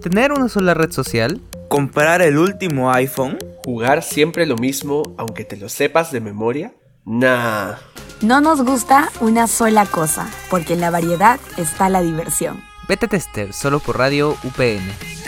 Tener una sola red social. Comprar el último iPhone. Jugar siempre lo mismo aunque te lo sepas de memoria. Nah. No nos gusta una sola cosa, porque en la variedad está la diversión. Beta Tester, solo por Radio UPN.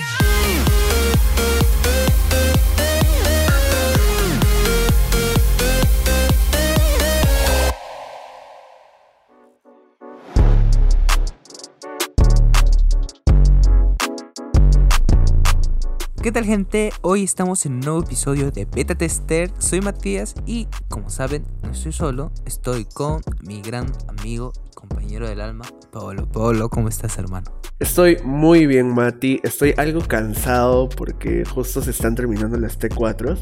¿Qué tal gente? Hoy estamos en un nuevo episodio de Beta Tester. Soy Matías y como saben, no estoy solo, estoy con mi gran amigo y compañero del alma, Paolo. Paolo, ¿cómo estás hermano? Estoy muy bien, Mati. Estoy algo cansado porque justo se están terminando las T4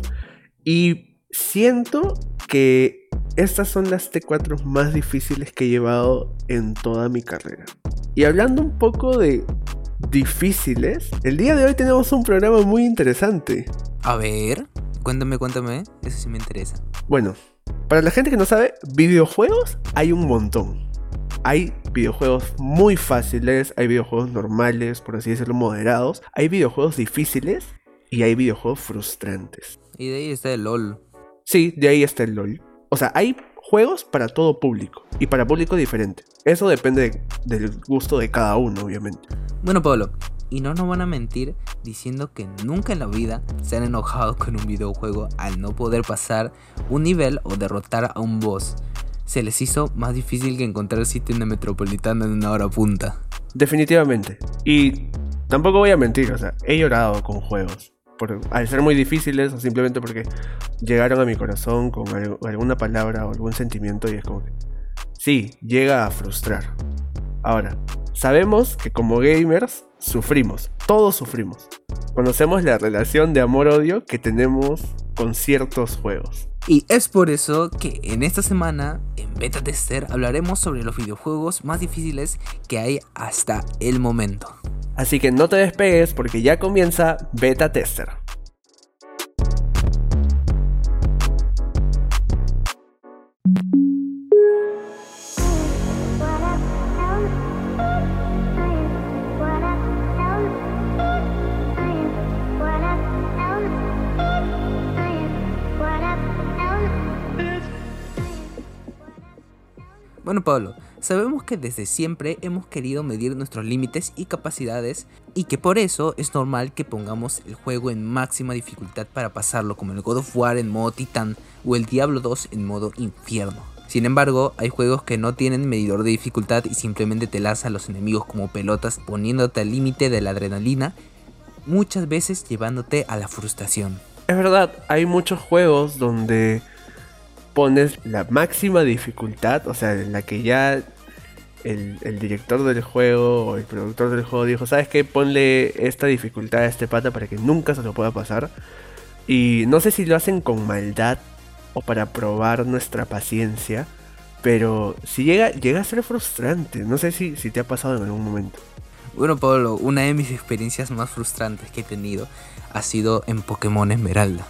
y siento que estas son las T4 más difíciles que he llevado en toda mi carrera. Y hablando un poco de difíciles, el día de hoy tenemos un programa muy interesante. A ver, cuéntame, cuéntame, eso sí me interesa. Bueno, para la gente que no sabe, videojuegos hay un montón. Hay videojuegos muy fáciles, hay videojuegos normales, por así decirlo, moderados, hay videojuegos difíciles y hay videojuegos frustrantes. Y de ahí está el LOL. Sí, de ahí está el LOL. O sea, hay juegos para todo público y para público diferente. Eso depende del gusto de cada uno, obviamente. Bueno, Pablo, y no nos van a mentir diciendo que nunca en la vida se han enojado con un videojuego al no poder pasar un nivel o derrotar a un boss. Se les hizo más difícil que encontrar el sitio en la metropolitana en una hora punta. Definitivamente. Y tampoco voy a mentir, o sea, he llorado con juegos. Por, al ser muy difíciles o simplemente porque llegaron a mi corazón con alguna palabra o algún sentimiento y es como que... Sí, llega a frustrar. Ahora, Sabemos que como gamers sufrimos, todos sufrimos. Conocemos la relación de amor-odio que tenemos con ciertos juegos. Y es por eso que en esta semana, en Beta Tester, hablaremos sobre los videojuegos más difíciles que hay hasta el momento. Así que no te despegues porque ya comienza Beta Tester. Bueno Pablo, sabemos que desde siempre hemos querido medir nuestros límites y capacidades y que por eso es normal que pongamos el juego en máxima dificultad para pasarlo como el God of War en modo Titán o el Diablo 2 en modo Infierno. Sin embargo, hay juegos que no tienen medidor de dificultad y simplemente te lanzan a los enemigos como pelotas poniéndote al límite de la adrenalina, muchas veces llevándote a la frustración. Es verdad, hay muchos juegos donde pones la máxima dificultad, o sea, la que ya el, director del juego o el productor del juego dijo, ¿sabes qué? Ponle esta dificultad a este pata para que nunca se lo pueda pasar. Y no sé si lo hacen con maldad o para probar nuestra paciencia, pero si llega, llega a ser frustrante. No sé si, si te ha pasado en algún momento. Bueno, Pablo, una de mis experiencias más frustrantes que he tenido ha sido en Pokémon Esmeralda.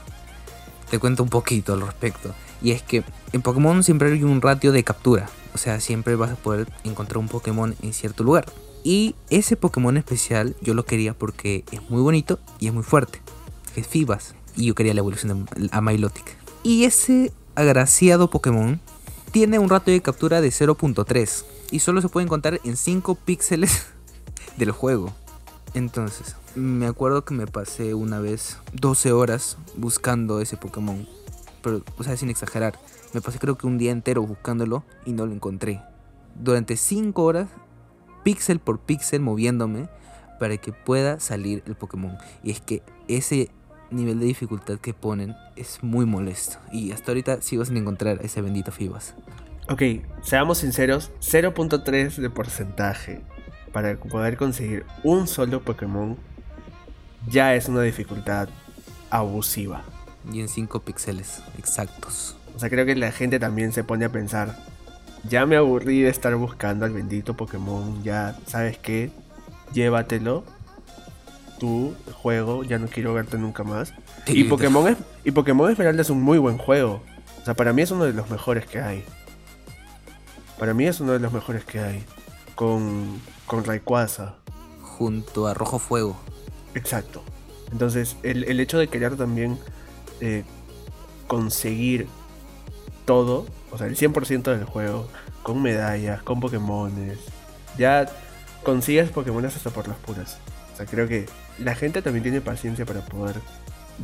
Te cuento un poquito al respecto. Y es que en Pokémon siempre hay un ratio de captura. O sea, siempre vas a poder encontrar un Pokémon en cierto lugar. Y ese Pokémon especial yo lo quería porque es muy bonito y es muy fuerte. Es Fibas. Y yo quería la evolución a Milotic. Y ese agraciado Pokémon tiene un ratio de captura de 0.3. Y solo se puede encontrar en 5 píxeles del juego. Entonces, me acuerdo que me pasé una vez 12 horas buscando ese Pokémon pero, o sea, sin exagerar. Me pasé creo que un día entero buscándolo y no lo encontré. Durante 5 horas, píxel por píxel moviéndome para que pueda salir el Pokémon. Y es que ese nivel de dificultad que ponen es muy molesto. Y hasta ahorita sigo sin encontrar ese bendito Fibas. Ok, seamos sinceros, 0.3 de porcentaje para poder conseguir un solo Pokémon ya es una dificultad abusiva y en 5 píxeles exactos. O sea, creo que la gente también se pone a pensar, ya me aburrí de estar buscando al bendito Pokémon, ya sabes qué, llévatelo, tu juego, ya no quiero verte nunca más. y Pokémon es, y Pokémon Esmeralda es un muy buen juego. O sea, para mí es uno de los mejores que hay. Para mí es uno de los mejores que hay. Con, con Rayquaza. Junto a Rojo Fuego. Exacto. Entonces, el, el hecho de querer también eh, conseguir todo, o sea, el 100% del juego, con medallas, con Pokémones, ya consigues Pokémones hasta por las puras. O sea, creo que la gente también tiene paciencia para poder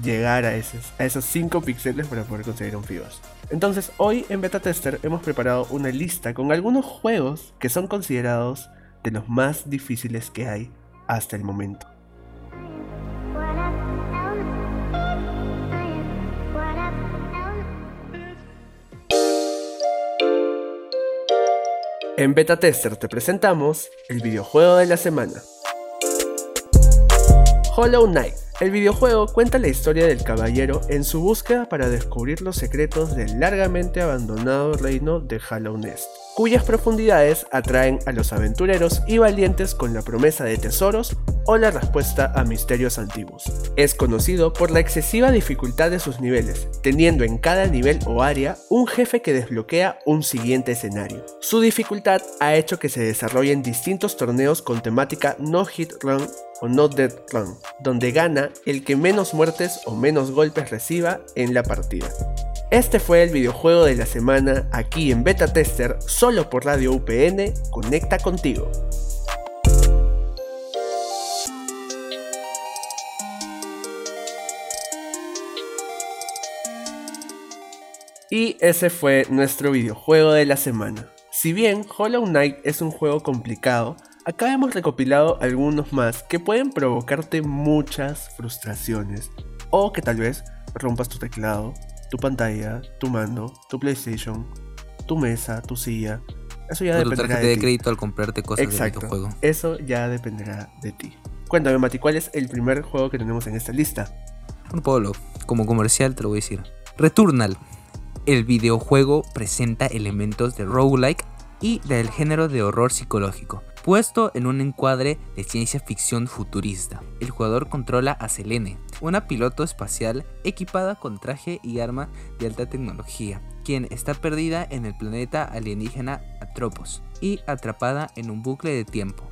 llegar a esos, a esos 5 píxeles para poder conseguir un Fibas. Entonces, hoy en Beta Tester hemos preparado una lista con algunos juegos que son considerados de los más difíciles que hay hasta el momento. En Beta Tester te presentamos el videojuego de la semana. Hollow Knight. El videojuego cuenta la historia del caballero en su búsqueda para descubrir los secretos del largamente abandonado reino de Hollow Nest, cuyas profundidades atraen a los aventureros y valientes con la promesa de tesoros o la respuesta a misterios antiguos. Es conocido por la excesiva dificultad de sus niveles, teniendo en cada nivel o área un jefe que desbloquea un siguiente escenario. Su dificultad ha hecho que se desarrollen distintos torneos con temática No Hit Run o No Dead Run, donde gana el que menos muertes o menos golpes reciba en la partida. Este fue el videojuego de la semana aquí en Beta Tester, solo por Radio UPN, conecta contigo. Y ese fue nuestro videojuego de la semana. Si bien Hollow Knight es un juego complicado, acá hemos recopilado algunos más que pueden provocarte muchas frustraciones. O que tal vez rompas tu teclado, tu pantalla, tu mando, tu PlayStation, tu mesa, tu silla. Eso ya dependerá de de ti. crédito al comprarte cosas del Exacto. videojuego. Eso ya dependerá de ti. Cuéntame, Mati, ¿cuál es el primer juego que tenemos en esta lista? Bueno, Pablo, como comercial te lo voy a decir. Returnal. El videojuego presenta elementos de roguelike y del género de horror psicológico, puesto en un encuadre de ciencia ficción futurista. El jugador controla a Selene, una piloto espacial equipada con traje y arma de alta tecnología, quien está perdida en el planeta alienígena Atropos y atrapada en un bucle de tiempo.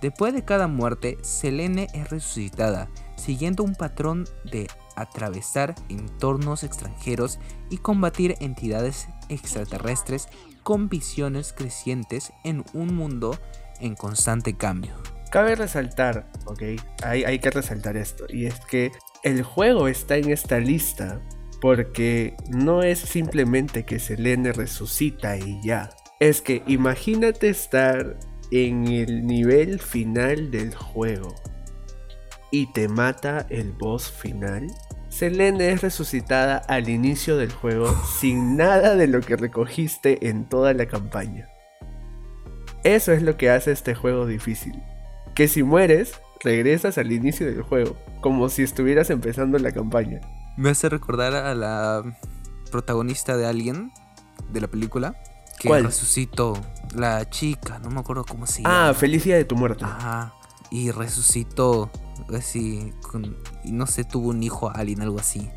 Después de cada muerte, Selene es resucitada, siguiendo un patrón de atravesar entornos extranjeros y combatir entidades extraterrestres con visiones crecientes en un mundo en constante cambio. Cabe resaltar, ok, hay, hay que resaltar esto, y es que el juego está en esta lista porque no es simplemente que Selene resucita y ya. Es que imagínate estar en el nivel final del juego y te mata el boss final. Selene es resucitada al inicio del juego sin nada de lo que recogiste en toda la campaña. Eso es lo que hace este juego difícil. Que si mueres, regresas al inicio del juego, como si estuvieras empezando la campaña. Me hace recordar a la protagonista de Alien, de la película, que ¿Cuál? resucitó la chica, no me acuerdo cómo se Ah, llama. feliz día de tu muerte. Ajá. Y resucitó así, con- y no sé, tuvo un hijo alien, algo así.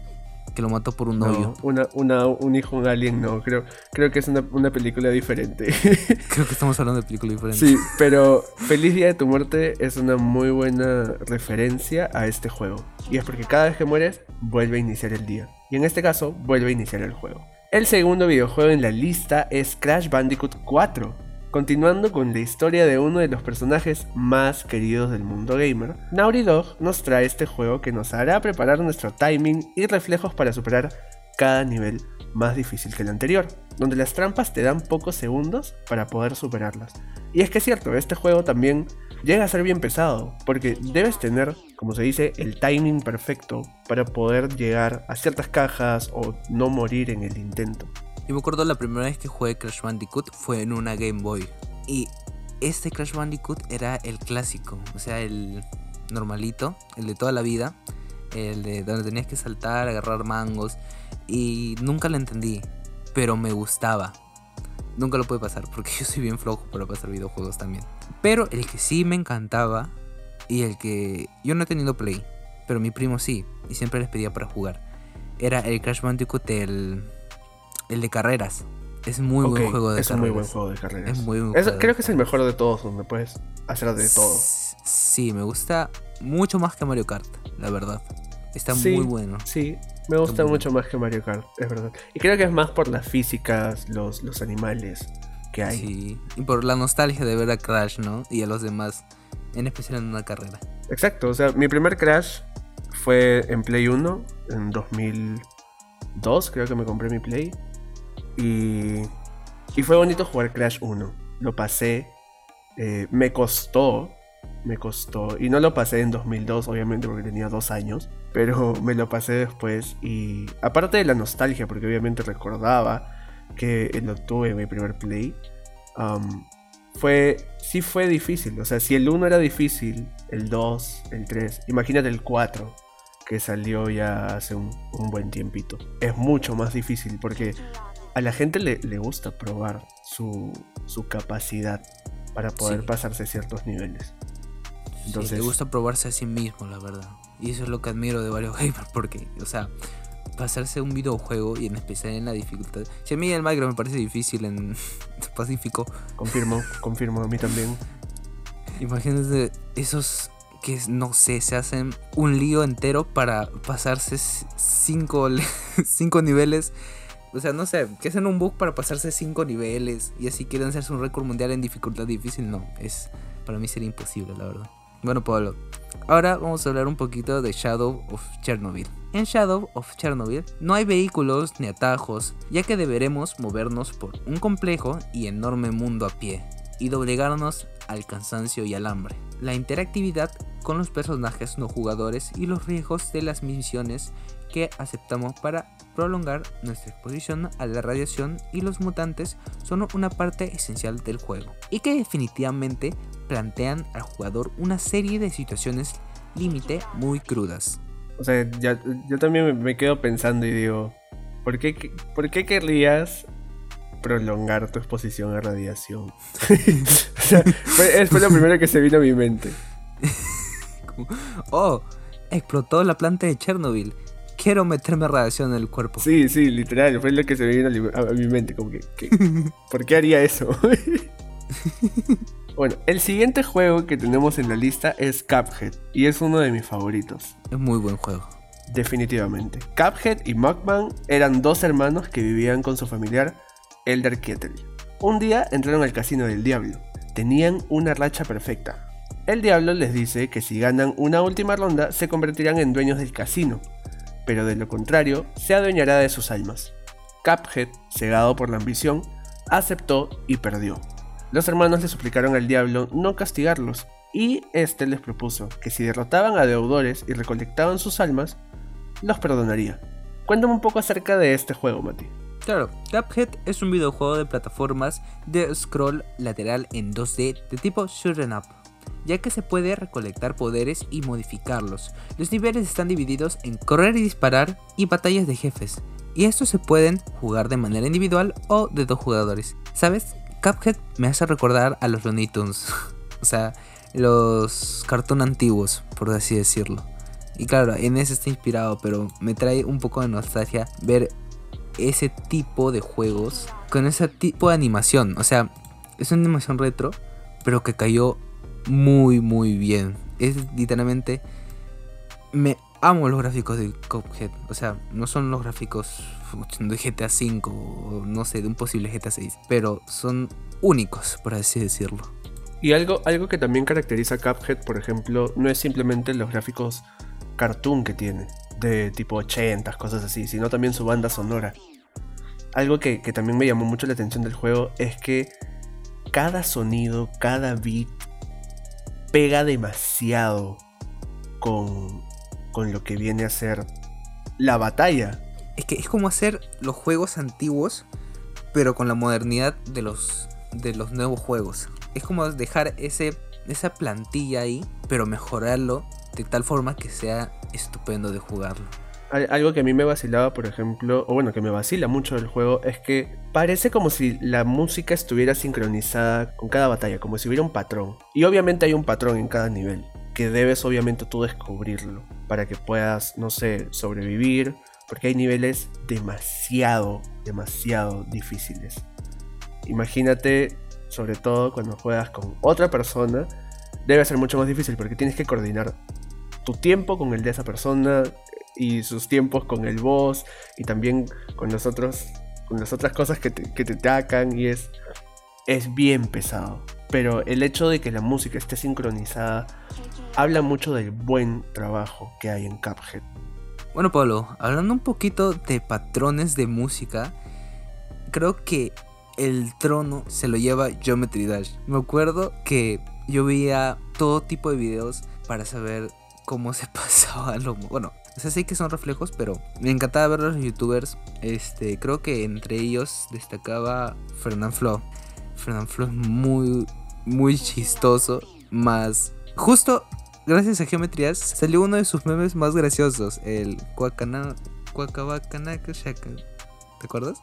Que lo mató por un No, novio. una, una- un hijo, un alien, no, creo, creo que es una, una película diferente. Creo que estamos hablando de película diferente. sí, pero Feliz Día de tu Muerte es una muy buena referencia a este juego. Y es porque cada vez que mueres, vuelve a iniciar el día. Y en este caso, vuelve a iniciar el juego. El segundo videojuego en la lista es Crash Bandicoot 4. Continuando con la historia de uno de los personajes más queridos del mundo gamer, Naughty Dog nos trae este juego que nos hará preparar nuestro timing y reflejos para superar cada nivel más difícil que el anterior, donde las trampas te dan pocos segundos para poder superarlas. Y es que es cierto, este juego también llega a ser bien pesado, porque debes tener, como se dice, el timing perfecto para poder llegar a ciertas cajas o no morir en el intento. Yo me acuerdo la primera vez que jugué Crash Bandicoot fue en una Game Boy. Y este Crash Bandicoot era el clásico, o sea, el normalito, el de toda la vida, el de donde tenías que saltar, agarrar mangos. Y nunca lo entendí, pero me gustaba. Nunca lo pude pasar porque yo soy bien flojo para pasar videojuegos también. Pero el que sí me encantaba y el que yo no he tenido Play, pero mi primo sí, y siempre les pedía para jugar, era el Crash Bandicoot el, el de carreras. Es muy buen juego de es carreras. muy buen juego de carreras. Es muy buen Es- juego creo que es el mejor de todos, donde puedes hacer de todo. Sí, me gusta mucho más que Mario Kart, la verdad. Está Sí. muy bueno. Sí, me gusta mucho más que Mario Kart, es verdad. Y creo que es más por las físicas, los, los animales que hay. Sí, y por la nostalgia de ver a Crash, ¿no? Y a los demás, en especial en una carrera. Exacto, o sea, mi primer Crash fue en Play 1, en 2002, creo que me compré mi Play. Y, y fue bonito jugar Crash 1. Lo pasé, eh, me costó, me costó. Y no lo pasé en 2002, obviamente, porque tenía dos años. Pero me lo pasé después. Y aparte de la nostalgia, porque obviamente recordaba que lo tuve mi primer Play. um, fue, sí fue difícil. O sea, si el 1 era difícil, el 2, el 3, imagínate el 4, que salió ya hace un buen tiempito. Es mucho más difícil porque a la gente le, le gusta probar su, su capacidad para poder Sí. pasarse ciertos niveles. Entonces, Entonces, le gusta probarse a sí mismo, la verdad. Y eso es lo que admiro de varios gamers, porque, o sea, pasarse un videojuego y en especial en la dificultad. Si a mí el Minecraft me parece difícil en Pacífico, confirmo, confirmo, a mí también. imagínate esos que no sé, se hacen un lío entero para pasarse cinco, cinco niveles. O sea, no sé, que hacen un bug para pasarse cinco niveles y así quieren hacerse un récord mundial en dificultad difícil. No, es para mí sería imposible, la verdad. Bueno, Pablo, ahora vamos a hablar un poquito de Shadow of Chernobyl. En Shadow of Chernobyl no hay vehículos ni atajos, ya que deberemos movernos por un complejo y enorme mundo a pie y doblegarnos al cansancio y al hambre. La interactividad con los personajes no jugadores y los riesgos de las misiones que aceptamos para prolongar nuestra exposición a la radiación y los mutantes son una parte esencial del juego y que definitivamente plantean al jugador una serie de situaciones límite muy crudas. O sea, ya- yo también me- quedo pensando y digo, ¿por qué, ¿por qué querrías prolongar tu exposición a radiación? sea, fue, fue lo primero que se vino a mi mente. Oh, explotó la planta de Chernobyl. Quiero meterme radiación en el cuerpo. Sí, sí, literal, fue lo que se vino a, mi mente, como que, que- ¿por qué haría eso? bueno, el siguiente juego que tenemos en la lista es Cuphead, y es uno de mis favoritos. Es muy buen juego. Definitivamente. Cuphead y Mugman eran dos hermanos que vivían con su familiar Elder Kettle. Un día entraron al casino del diablo. Tenían una racha perfecta. El diablo les dice que si ganan una última ronda se convertirán en dueños del casino, pero de lo contrario se adueñará de sus almas. Cuphead, cegado por la ambición, aceptó y perdió. Los hermanos le suplicaron al diablo no castigarlos, y este les propuso que si derrotaban a deudores y recolectaban sus almas, los perdonaría. Cuéntame un poco acerca de este juego, Mati. Claro, Cuphead es un videojuego de plataformas de scroll lateral en 2D de tipo shoot'em up, ya que se puede recolectar poderes y modificarlos. Los niveles están divididos en correr y disparar y batallas de jefes, y estos se pueden jugar de manera individual o de dos jugadores. ¿Sabes? Cuphead me hace recordar a los Looney Tunes, o sea, los cartoon antiguos, por así decirlo. Y claro, en ese está inspirado, pero me trae un poco de nostalgia ver ese tipo de juegos con ese tipo de animación. O sea, es una animación retro, pero que cayó muy, muy bien. Es literalmente. Me amo los gráficos de Cuphead. O sea, no son los gráficos de GTA V o no sé, de un posible GTA 6, pero son únicos, por así decirlo. Y algo, algo que también caracteriza a Cuphead, por ejemplo, no es simplemente los gráficos cartoon que tiene, de tipo 80, cosas así, sino también su banda sonora. Algo que, que también me llamó mucho la atención del juego es que cada sonido, cada beat pega demasiado con, con lo que viene a ser la batalla. Es que es como hacer los juegos antiguos, pero con la modernidad de los, de los nuevos juegos. Es como dejar ese, esa plantilla ahí, pero mejorarlo de tal forma que sea estupendo de jugarlo. Al- Algo que a mí me vacilaba, por ejemplo, o bueno, que me vacila mucho del juego, es que parece como si la música estuviera sincronizada con cada batalla, como si hubiera un patrón. Y obviamente hay un patrón en cada nivel, que debes obviamente tú descubrirlo, para que puedas, no sé, sobrevivir, porque hay niveles demasiado, demasiado difíciles. Imagínate, sobre todo cuando juegas con otra persona, debe ser mucho más difícil porque tienes que coordinar tu tiempo con el de esa persona y sus tiempos con el boss y también con los con las otras cosas que te, que te atacan y es es bien pesado pero el hecho de que la música esté sincronizada habla mucho del buen trabajo que hay en Cuphead Bueno, Pablo, hablando un poquito de patrones de música, creo que el trono se lo lleva Geometry Dash. Me acuerdo que yo veía todo tipo de videos para saber cómo se pasaba lo... Bueno, o sea, sé que son reflejos, pero me encantaba ver a los youtubers. Este, creo que entre ellos destacaba Fernand Flo. Fernand Flo es muy, muy chistoso. Más, justo gracias a Geometrías salió uno de sus memes más graciosos. El Cuacana, Cuacabacanaka Shaka. ¿Te acuerdas?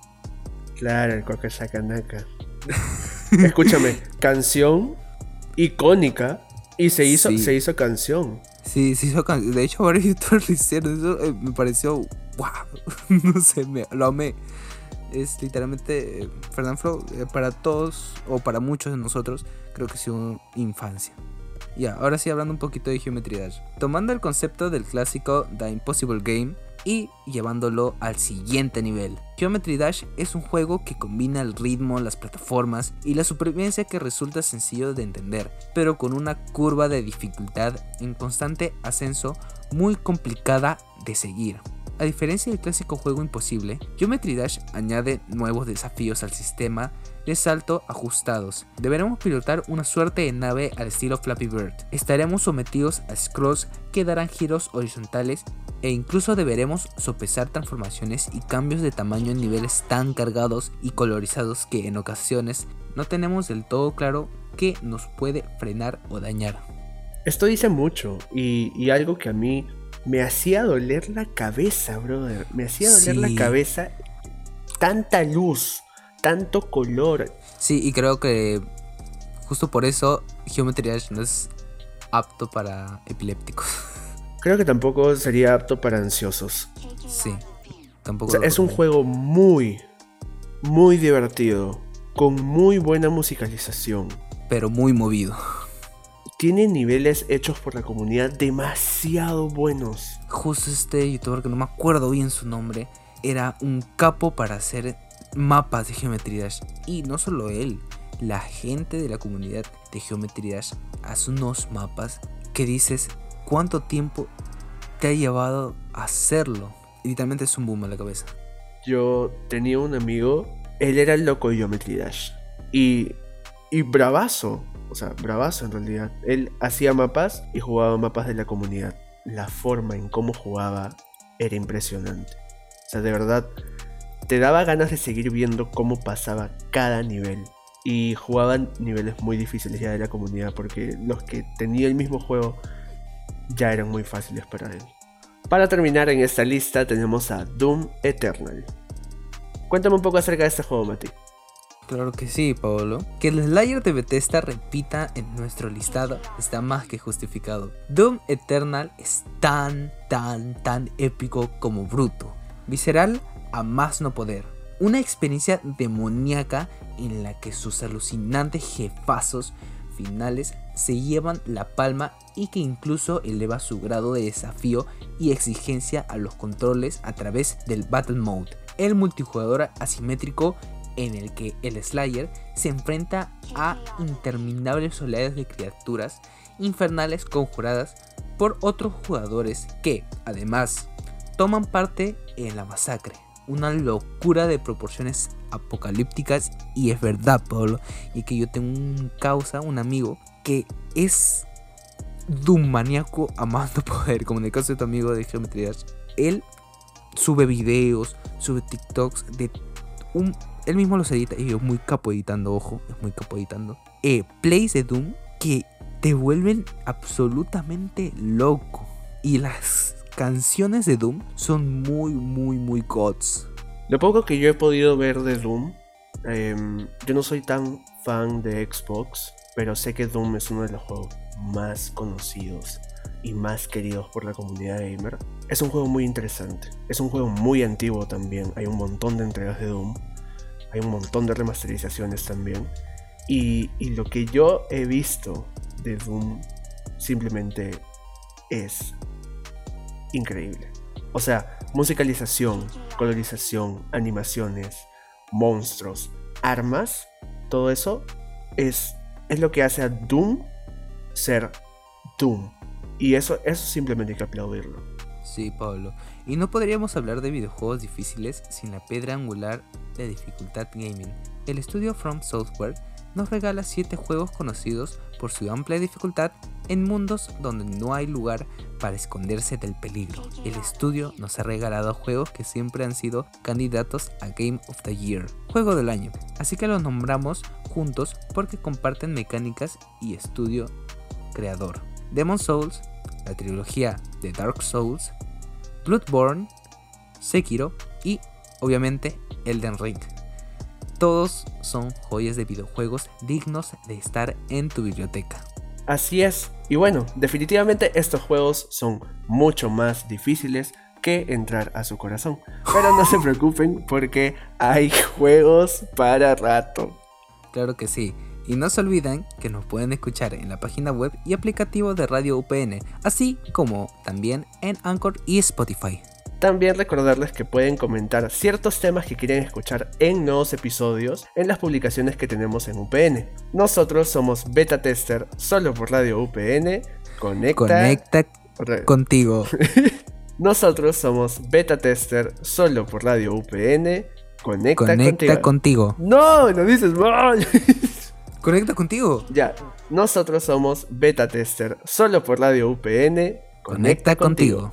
Claro, el Kwakashakanaka. Escúchame, canción icónica y se hizo, Sí. se hizo canción. Sí, sí De hecho, varios youtubers lo hicieron. Eso eh, me pareció. ¡Wow! no sé, me, lo amé. Es literalmente. Eh, Fernand Flo, eh, para todos, o para muchos de nosotros, creo que ha sido infancia. Ya, ahora sí hablando un poquito de Geometry Dash. Tomando el concepto del clásico The Impossible Game y llevándolo al siguiente nivel. Geometry Dash es un juego que combina el ritmo, las plataformas y la supervivencia que resulta sencillo de entender, pero con una curva de dificultad en constante ascenso muy complicada de seguir. A diferencia del clásico juego imposible, Geometry Dash añade nuevos desafíos al sistema de salto ajustados. Deberemos pilotar una suerte de nave al estilo Flappy Bird. Estaremos sometidos a scrolls que darán giros horizontales e incluso deberemos sopesar transformaciones y cambios de tamaño en niveles tan cargados y colorizados que en ocasiones no tenemos del todo claro qué nos puede frenar o dañar. Esto dice mucho y, y algo que a mí me hacía doler la cabeza, brother. Me hacía doler Sí. la cabeza tanta luz, tanto color. Sí, y creo que justo por eso Geometry Dash no es apto para epilépticos. Creo que tampoco sería apto para ansiosos. sí, O tampoco. sea, lo es un juego muy, muy divertido, con muy buena musicalización. Pero muy movido. Tiene niveles hechos por la comunidad demasiado buenos. Justo este youtuber que no me acuerdo bien su nombre era un capo para hacer mapas de Geometry Dash. Y no solo él, la gente de la comunidad de Geometry Dash hace unos mapas que dices cuánto tiempo te ha llevado a hacerlo. Y literalmente es un boom a la cabeza. Yo tenía un amigo, él era el loco de Geometry Dash. Y, y bravazo, o sea, bravazo en realidad. Él hacía mapas y jugaba mapas de la comunidad. La forma en cómo jugaba era impresionante. O sea, de verdad, te daba ganas de seguir viendo cómo pasaba cada nivel. Y jugaban niveles muy difíciles ya de la comunidad, porque los que tenía el mismo juego ya eran muy fáciles para él. Para terminar en esta lista tenemos a Doom Eternal. Cuéntame un poco acerca de este juego, Mati. Claro que sí, Paolo. Que el Slayer de Bethesda repita en nuestro listado está más que justificado. Doom Eternal es tan, tan, tan épico como bruto. Visceral a más no poder. Una experiencia demoníaca en la que sus alucinantes jefazos finales se llevan la palma y que incluso eleva su grado de desafío y exigencia a los controles a través del Battle Mode, el multijugador asimétrico en el que el Slayer se enfrenta a interminables oleadas de criaturas infernales conjuradas por otros jugadores que, además, toman parte en la masacre. Una locura de proporciones apocalípticas y es verdad, Pablo, y que yo tengo un causa, un amigo, que es Doom maníaco a más no poder, como en el caso de tu amigo de Geometry. Él sube videos, sube TikToks de un... Él mismo los edita y es muy capo editando, ojo, es muy capo editando. Eh, plays de Doom que te vuelven absolutamente loco. Y las canciones de Doom son muy, muy, muy gods. Lo poco que yo he podido ver de Doom, em, yo no soy tan fan de Xbox, pero sé que Doom es uno de los juegos más conocidos y más queridos por la comunidad gamer. Es un juego muy interesante, es un juego muy antiguo también, hay un montón de entregas de Doom, hay un montón de remasterizaciones también. Y, y lo que yo he visto de Doom simplemente es increíble. O sea, musicalización, colorización, animaciones, monstruos, armas, todo eso es, es lo que hace a Doom ser Doom. Y eso, eso simplemente hay que aplaudirlo. Sí, Pablo. Y no podríamos hablar de videojuegos difíciles sin la piedra angular de dificultad gaming. El estudio From Software nos regala 7 juegos conocidos por su amplia dificultad en mundos donde no hay lugar para esconderse del peligro. El estudio nos ha regalado juegos que siempre han sido candidatos a Game of the Year, juego del año, así que los nombramos juntos porque comparten mecánicas y estudio creador. Demon Souls, la trilogía de Dark Souls, Bloodborne, Sekiro y obviamente Elden Ring. Todos son joyas de videojuegos dignos de estar en tu biblioteca. Así es, y bueno, definitivamente estos juegos son mucho más difíciles que entrar a su corazón. Pero no se preocupen porque hay juegos para rato. Claro que sí. Y no se olviden que nos pueden escuchar en la página web y aplicativo de Radio UPN, así como también en Anchor y Spotify. También recordarles que pueden comentar ciertos temas que quieren escuchar en nuevos episodios en las publicaciones que tenemos en UPN. Nosotros somos Beta Tester solo por Radio UPN. Conecta, Conecta contigo. Nosotros somos Beta Tester solo por Radio UPN. Conecta, Conecta contigo. No, no dices mal. Conecta contigo. Ya, nosotros somos Beta Tester solo por Radio UPN. Conecta, contigo.